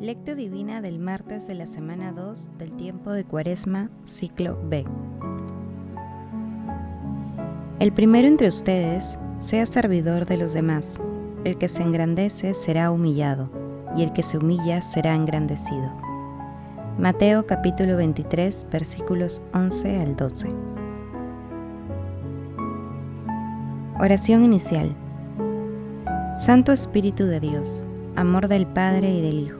Lectio Divina del martes de la semana 2 del tiempo de Cuaresma, ciclo B. El primero entre ustedes sea servidor de los demás. El que se engrandece será humillado, y el que se humilla será engrandecido. Mateo capítulo 23 versículos 11 al 12. Oración inicial. Santo Espíritu de Dios, amor del Padre y del Hijo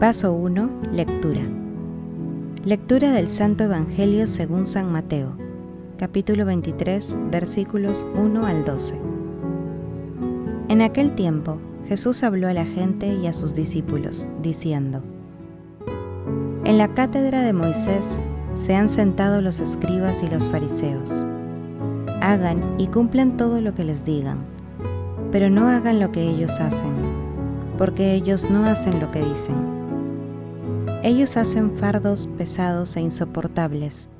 Paso 1. Lectura. Lectura del Santo Evangelio según San Mateo, capítulo 23, versículos 1 al 12. En aquel tiempo, Jesús habló a la gente y a sus discípulos, diciendo, En la cátedra de Moisés se han sentado los escribas y los fariseos. Hagan y cumplan todo lo que les digan, pero no hagan lo que ellos hacen, porque ellos no hacen lo que dicen ellos hacen fardos pesados e insoportables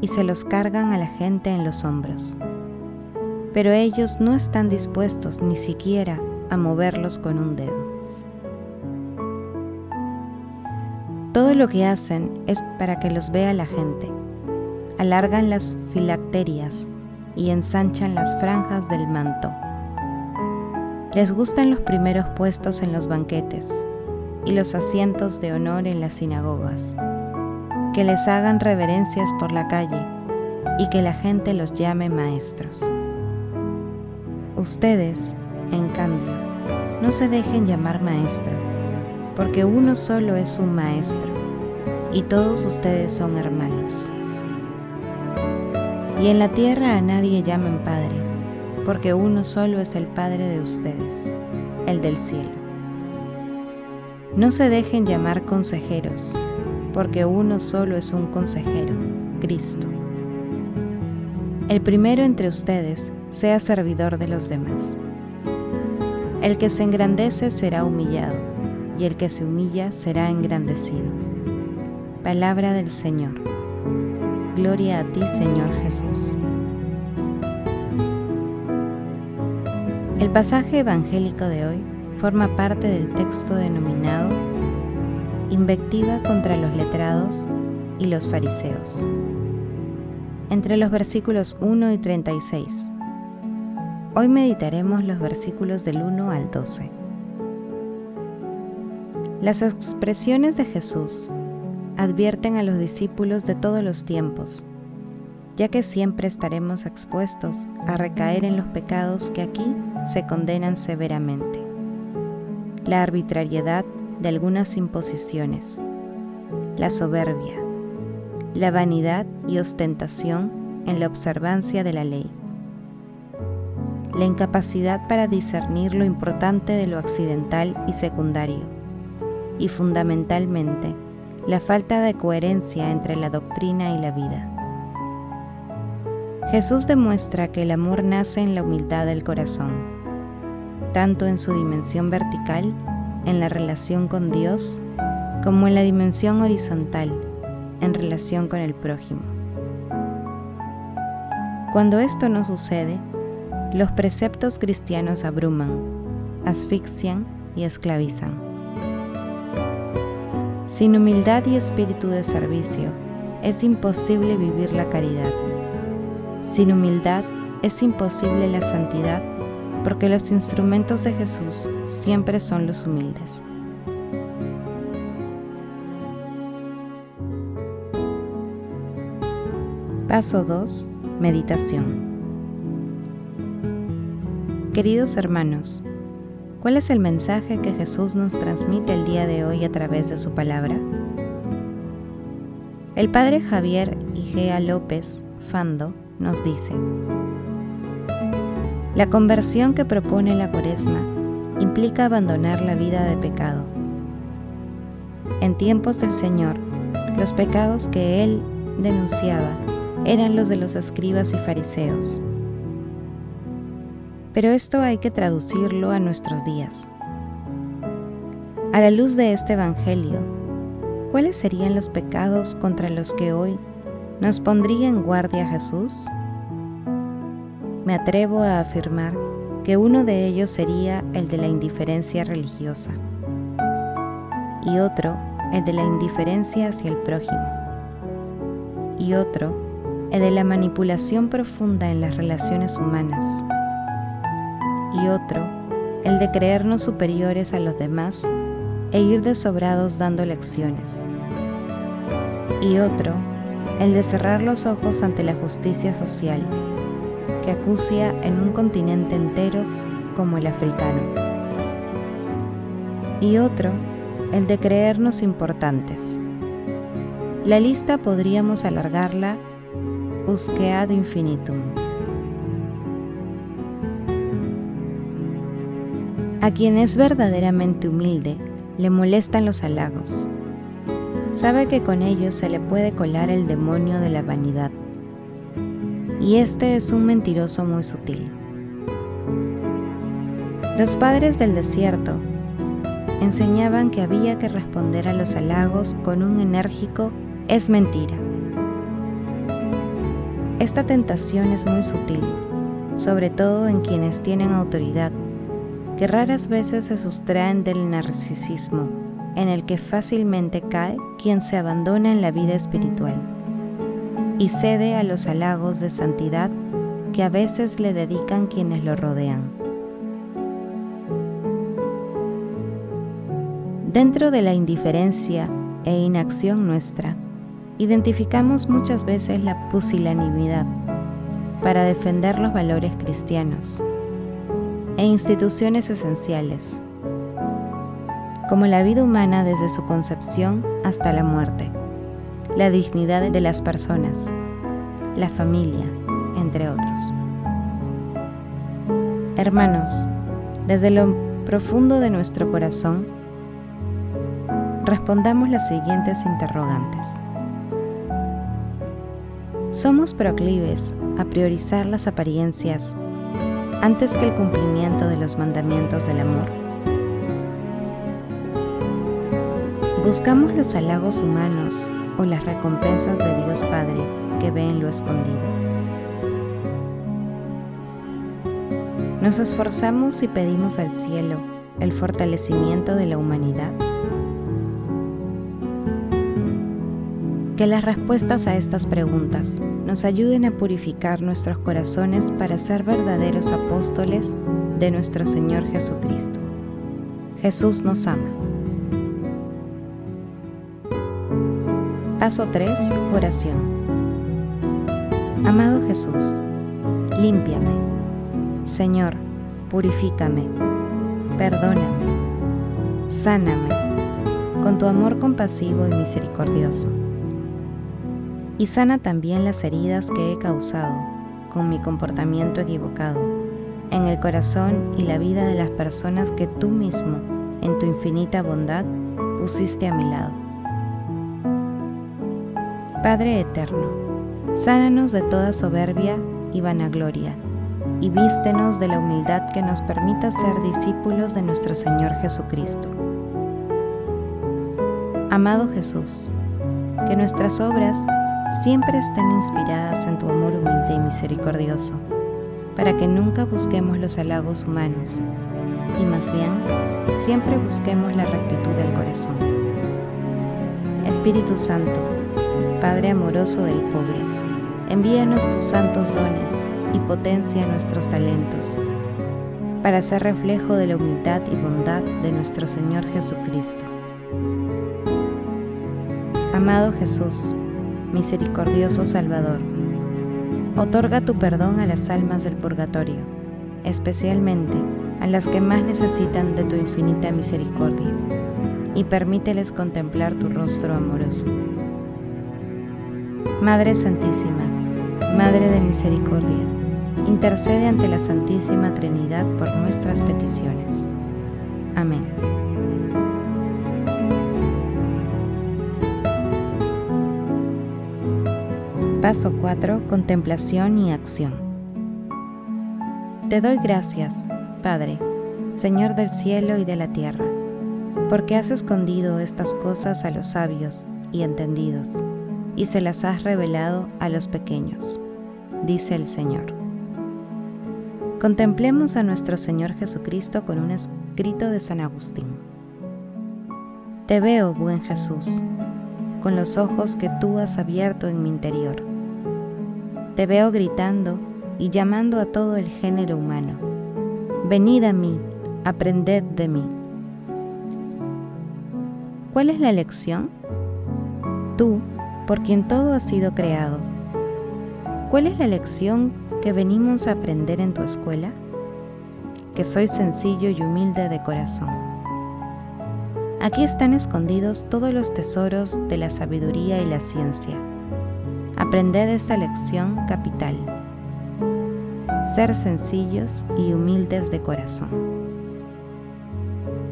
y se los cargan a la gente en los hombros. Pero ellos no están dispuestos ni siquiera a moverlos con un dedo. Todo lo que hacen es para que los vea la gente. Alargan las filacterias y ensanchan las franjas del manto. Les gustan los primeros puestos en los banquetes y los asientos de honor en las sinagogas, que les hagan reverencias por la calle y que la gente los llame maestros. Ustedes, en cambio, no se dejen llamar maestro, porque uno solo es un maestro, y todos ustedes son hermanos. Y en la tierra a nadie llamen Padre, porque uno solo es el Padre de ustedes, el del cielo. No se dejen llamar consejeros, porque uno solo es un consejero, Cristo. El primero entre ustedes sea servidor de los demás. El que se engrandece será humillado, y el que se humilla será engrandecido. Palabra del Señor. Gloria a ti, Señor Jesús. El pasaje evangélico de hoy forma parte del texto denominado Invectiva contra los letrados y los fariseos, entre los versículos 1 y 36. Hoy meditaremos los versículos del 1 al 12. Las expresiones de Jesús advierten a los discípulos de todos los tiempos, ya que siempre estaremos expuestos a recaer en los pecados que aquí se condenan severamente la arbitrariedad de algunas imposiciones, la soberbia, la vanidad y ostentación en la observancia de la ley, la incapacidad para discernir lo importante de lo accidental y secundario, y fundamentalmente la falta de coherencia entre la doctrina y la vida. Jesús demuestra que el amor nace en la humildad del corazón tanto en su dimensión vertical, en la relación con Dios, como en la dimensión horizontal, en relación con el prójimo. Cuando esto no sucede, los preceptos cristianos abruman, asfixian y esclavizan. Sin humildad y espíritu de servicio, es imposible vivir la caridad. Sin humildad es imposible la santidad porque los instrumentos de Jesús siempre son los humildes. Paso 2. Meditación. Queridos hermanos, ¿cuál es el mensaje que Jesús nos transmite el día de hoy a través de su palabra? El padre Javier Igea López Fando nos dice, la conversión que propone la cuaresma implica abandonar la vida de pecado. En tiempos del Señor, los pecados que Él denunciaba eran los de los escribas y fariseos. Pero esto hay que traducirlo a nuestros días. A la luz de este Evangelio, ¿cuáles serían los pecados contra los que hoy nos pondría en guardia Jesús? Me atrevo a afirmar que uno de ellos sería el de la indiferencia religiosa y otro el de la indiferencia hacia el prójimo y otro el de la manipulación profunda en las relaciones humanas y otro el de creernos superiores a los demás e ir desobrados dando lecciones y otro el de cerrar los ojos ante la justicia social que acucia en un continente entero como el africano. Y otro, el de creernos importantes. La lista podríamos alargarla ad infinitum. A quien es verdaderamente humilde, le molestan los halagos. Sabe que con ellos se le puede colar el demonio de la vanidad y este es un mentiroso muy sutil. Los padres del desierto enseñaban que había que responder a los halagos con un enérgico es mentira. Esta tentación es muy sutil, sobre todo en quienes tienen autoridad, que raras veces se sustraen del narcisismo en el que fácilmente cae quien se abandona en la vida espiritual y cede a los halagos de santidad que a veces le dedican quienes lo rodean. Dentro de la indiferencia e inacción nuestra, identificamos muchas veces la pusilanimidad para defender los valores cristianos e instituciones esenciales, como la vida humana desde su concepción hasta la muerte la dignidad de las personas, la familia, entre otros. Hermanos, desde lo profundo de nuestro corazón, respondamos las siguientes interrogantes. ¿Somos proclives a priorizar las apariencias antes que el cumplimiento de los mandamientos del amor? ¿Buscamos los halagos humanos o las recompensas de Dios Padre que ve en lo escondido. Nos esforzamos y pedimos al cielo el fortalecimiento de la humanidad. Que las respuestas a estas preguntas nos ayuden a purificar nuestros corazones para ser verdaderos apóstoles de nuestro Señor Jesucristo. Jesús nos ama. Paso 3. Oración. Amado Jesús, límpiame. Señor, purifícame. Perdóname. Sáname con tu amor compasivo y misericordioso. Y sana también las heridas que he causado con mi comportamiento equivocado en el corazón y la vida de las personas que tú mismo, en tu infinita bondad, pusiste a mi lado. Padre eterno, sánanos de toda soberbia y vanagloria, y vístenos de la humildad que nos permita ser discípulos de nuestro Señor Jesucristo. Amado Jesús, que nuestras obras siempre estén inspiradas en tu amor humilde y misericordioso, para que nunca busquemos los halagos humanos, y más bien siempre busquemos la rectitud del corazón. Espíritu Santo, Padre amoroso del pobre, envíanos tus santos dones y potencia nuestros talentos, para ser reflejo de la humildad y bondad de nuestro Señor Jesucristo. Amado Jesús, misericordioso Salvador, otorga tu perdón a las almas del purgatorio, especialmente a las que más necesitan de tu infinita misericordia, y permíteles contemplar tu rostro amoroso. Madre Santísima, Madre de Misericordia, intercede ante la Santísima Trinidad por nuestras peticiones. Amén. Paso 4. Contemplación y acción. Te doy gracias, Padre, Señor del cielo y de la tierra, porque has escondido estas cosas a los sabios y entendidos, y se las has revelado a los pequeños, dice el Señor. Contemplemos a nuestro Señor Jesucristo con un escrito de San Agustín. Te veo, buen Jesús, con los ojos que tú has abierto en mi interior te veo gritando y llamando a todo el género humano. Venid a mí, aprended de mí. ¿Cuál es la lección? Tú, por quien todo ha sido creado. ¿Cuál es la lección que venimos a aprender en tu escuela? Que soy sencillo y humilde de corazón. Aquí están escondidos todos los tesoros de la sabiduría y la ciencia Aprended esta lección capital. Ser sencillos y humildes de corazón.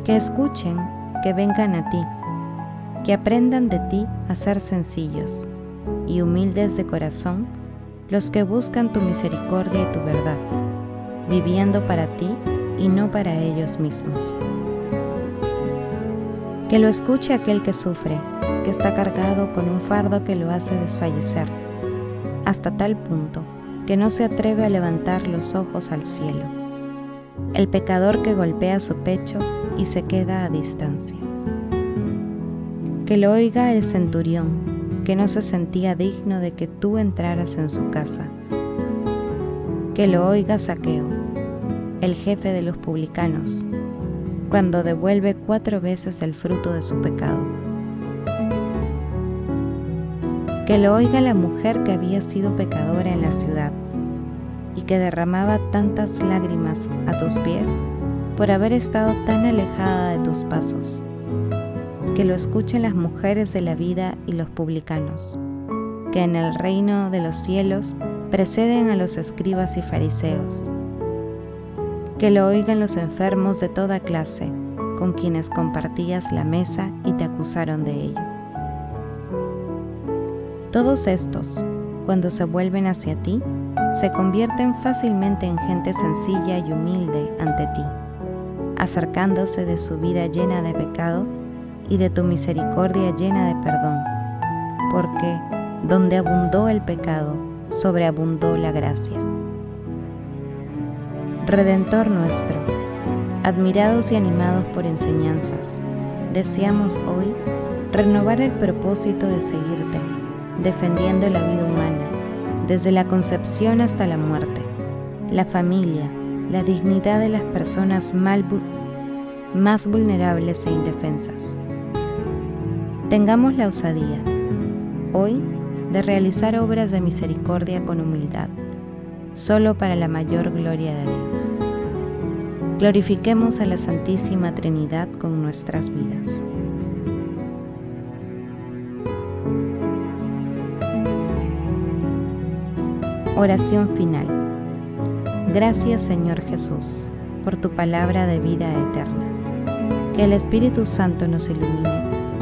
Que escuchen, que vengan a ti, que aprendan de ti a ser sencillos y humildes de corazón los que buscan tu misericordia y tu verdad, viviendo para ti y no para ellos mismos. Que lo escuche aquel que sufre, que está cargado con un fardo que lo hace desfallecer, hasta tal punto que no se atreve a levantar los ojos al cielo. El pecador que golpea su pecho y se queda a distancia. Que lo oiga el centurión, que no se sentía digno de que tú entraras en su casa. Que lo oiga Saqueo, el jefe de los publicanos, cuando devuelve cuatro veces el fruto de su pecado. Que lo oiga la mujer que había sido pecadora en la ciudad y que derramaba tantas lágrimas a tus pies por haber estado tan alejada de tus pasos. Que lo escuchen las mujeres de la vida y los publicanos, que en el reino de los cielos preceden a los escribas y fariseos que lo oigan los enfermos de toda clase, con quienes compartías la mesa y te acusaron de ello. Todos estos, cuando se vuelven hacia ti, se convierten fácilmente en gente sencilla y humilde ante ti, acercándose de su vida llena de pecado y de tu misericordia llena de perdón, porque donde abundó el pecado, sobreabundó la gracia. Redentor nuestro, admirados y animados por enseñanzas, deseamos hoy renovar el propósito de seguirte, defendiendo la vida humana, desde la concepción hasta la muerte, la familia, la dignidad de las personas más vulnerables e indefensas. Tengamos la osadía, hoy, de realizar obras de misericordia con humildad solo para la mayor gloria de Dios. Glorifiquemos a la Santísima Trinidad con nuestras vidas. Oración final. Gracias Señor Jesús por tu palabra de vida eterna. Que el Espíritu Santo nos ilumine